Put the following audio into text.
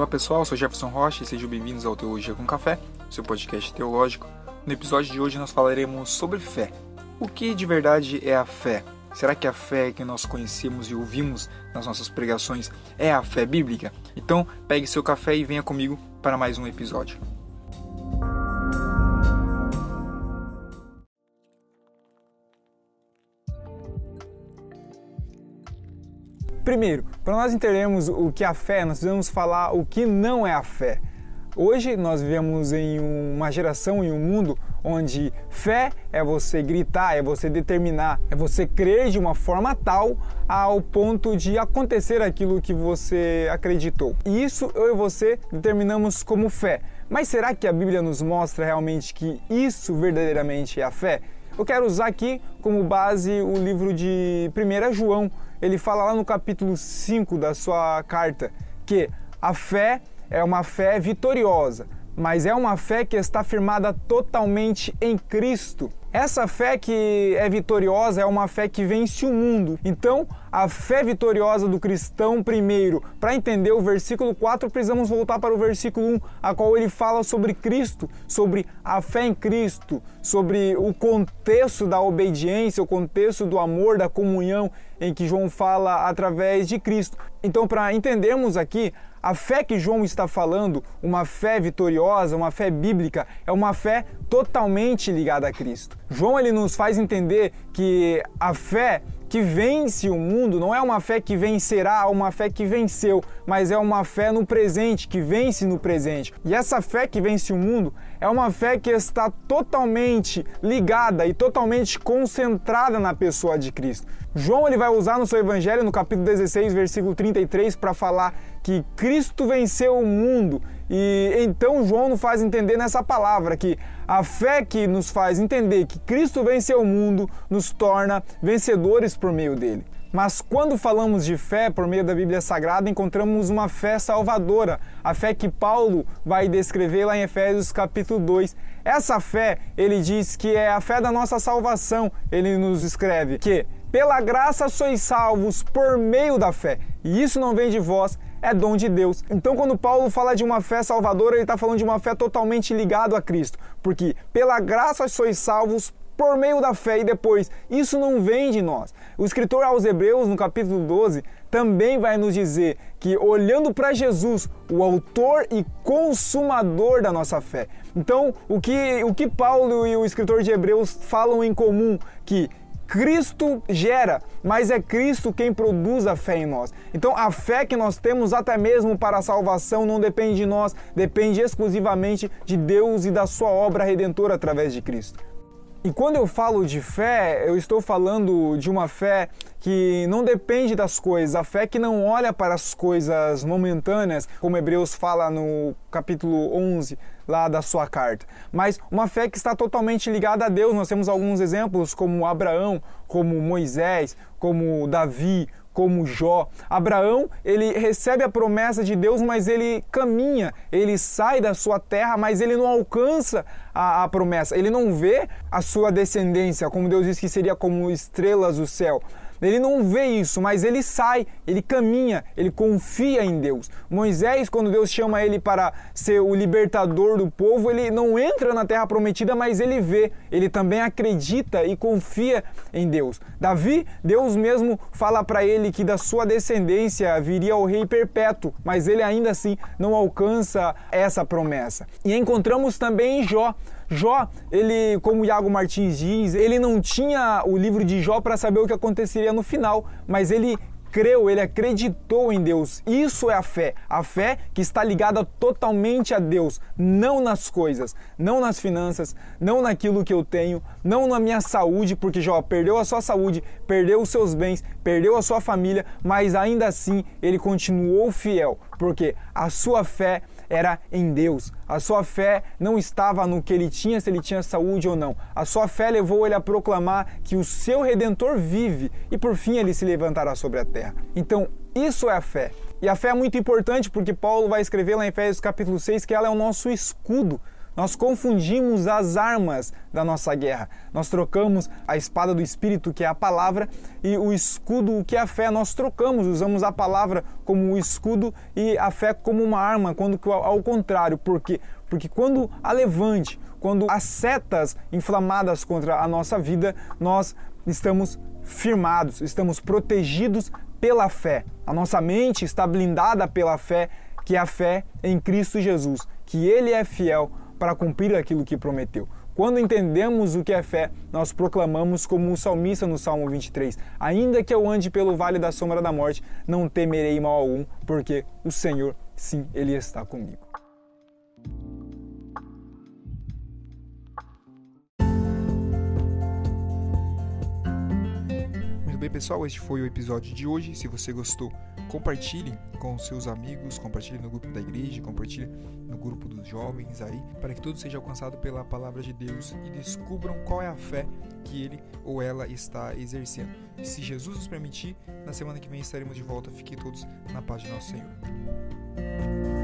Fala pessoal, sou Jefferson Rocha e sejam bem-vindos ao Teologia com Café, seu podcast teológico. No episódio de hoje nós falaremos sobre fé. O que de verdade é a fé? Será que a fé que nós conhecemos e ouvimos nas nossas pregações é a fé bíblica? Então, pegue seu café e venha comigo para mais um episódio. Primeiro, para nós entendermos o que é a fé, nós precisamos falar o que não é a fé. Hoje nós vivemos em uma geração, em um mundo onde fé é você gritar, é você determinar, é você crer de uma forma tal ao ponto de acontecer aquilo que você acreditou. E isso eu e você determinamos como fé. Mas será que a Bíblia nos mostra realmente que isso verdadeiramente é a fé? Eu quero usar aqui como base o livro de 1 João. Ele fala lá no capítulo 5 da sua carta que a fé é uma fé vitoriosa, mas é uma fé que está firmada totalmente em Cristo. Essa fé que é vitoriosa é uma fé que vence o mundo. Então, a fé vitoriosa do cristão, primeiro, para entender o versículo 4, precisamos voltar para o versículo 1, a qual ele fala sobre Cristo, sobre a fé em Cristo, sobre o contexto da obediência, o contexto do amor, da comunhão em que João fala através de Cristo. Então, para entendermos aqui a fé que João está falando, uma fé vitoriosa, uma fé bíblica, é uma fé totalmente ligada a Cristo. João ele nos faz entender que a fé que vence o mundo não é uma fé que vencerá, uma fé que venceu, mas é uma fé no presente, que vence no presente. E essa fé que vence o mundo é uma fé que está totalmente ligada e totalmente concentrada na pessoa de Cristo. João ele vai usar no seu evangelho no capítulo 16, versículo 33 para falar que Cristo venceu o mundo. E então João nos faz entender nessa palavra que a fé que nos faz entender que Cristo venceu o mundo nos torna vencedores por meio dele. Mas quando falamos de fé por meio da Bíblia Sagrada, encontramos uma fé salvadora, a fé que Paulo vai descrever lá em Efésios capítulo 2. Essa fé, ele diz que é a fé da nossa salvação. Ele nos escreve que pela graça sois salvos por meio da fé. E isso não vem de vós, é dom de Deus. Então, quando Paulo fala de uma fé salvadora, ele está falando de uma fé totalmente ligada a Cristo, porque pela graça sois salvos por meio da fé e depois, isso não vem de nós. O escritor aos Hebreus, no capítulo 12, também vai nos dizer que olhando para Jesus, o autor e consumador da nossa fé. Então, o que, o que Paulo e o escritor de Hebreus falam em comum? Que Cristo gera, mas é Cristo quem produz a fé em nós. Então a fé que nós temos até mesmo para a salvação não depende de nós, depende exclusivamente de Deus e da sua obra redentora através de Cristo. E quando eu falo de fé, eu estou falando de uma fé que não depende das coisas, a fé que não olha para as coisas momentâneas, como Hebreus fala no capítulo 11 lá da sua carta, mas uma fé que está totalmente ligada a Deus. Nós temos alguns exemplos como Abraão, como Moisés, como Davi, como Jó. Abraão, ele recebe a promessa de Deus, mas ele caminha, ele sai da sua terra, mas ele não alcança a, a, promessa. Ele não vê a sua descendência, como Deus diz que seria como estrelas do céu. Ele não vê isso, mas ele sai, ele caminha, ele confia em Deus. Moisés, quando Deus chama ele para ser o libertador do povo, ele não entra na terra prometida, mas ele vê, ele também acredita e confia em Deus. Davi, Deus mesmo fala para ele que da sua descendência viria o rei perpétuo, mas ele ainda assim não alcança essa promessa. E encontramos também em Jó. Jó, ele, como Iago Martins diz, ele não tinha o livro de Jó para saber o que aconteceria no final, mas ele creu, ele acreditou em Deus. Isso é a fé. A fé que está ligada totalmente a Deus, não nas coisas, não nas finanças, não naquilo que eu tenho, não na minha saúde, porque Jó perdeu a sua saúde, perdeu os seus bens, perdeu a sua família, mas ainda assim ele continuou fiel, porque a sua fé era em Deus. A sua fé não estava no que ele tinha, se ele tinha saúde ou não. A sua fé levou ele a proclamar que o seu redentor vive e por fim ele se levantará sobre a terra. Então, isso é a fé. E a fé é muito importante porque Paulo vai escrever lá em Efésios capítulo 6 que ela é o nosso escudo. Nós confundimos as armas da nossa guerra. Nós trocamos a espada do Espírito, que é a palavra, e o escudo, que é a fé. Nós trocamos, usamos a palavra como o escudo e a fé como uma arma, quando ao contrário. Por quê? Porque quando a levante, quando as setas inflamadas contra a nossa vida, nós estamos firmados, estamos protegidos pela fé. A nossa mente está blindada pela fé, que é a fé em Cristo Jesus, que Ele é fiel para cumprir aquilo que prometeu. Quando entendemos o que é fé, nós proclamamos como o salmista no Salmo 23: Ainda que eu ande pelo vale da sombra da morte, não temerei mal algum, porque o Senhor, sim, Ele está comigo. Bem, pessoal? Este foi o episódio de hoje. Se você gostou, compartilhe com seus amigos, compartilhe no grupo da igreja, compartilhe no grupo dos jovens aí, para que tudo seja alcançado pela palavra de Deus e descubram qual é a fé que ele ou ela está exercendo. Se Jesus nos permitir, na semana que vem estaremos de volta. Fiquem todos na paz de nosso Senhor.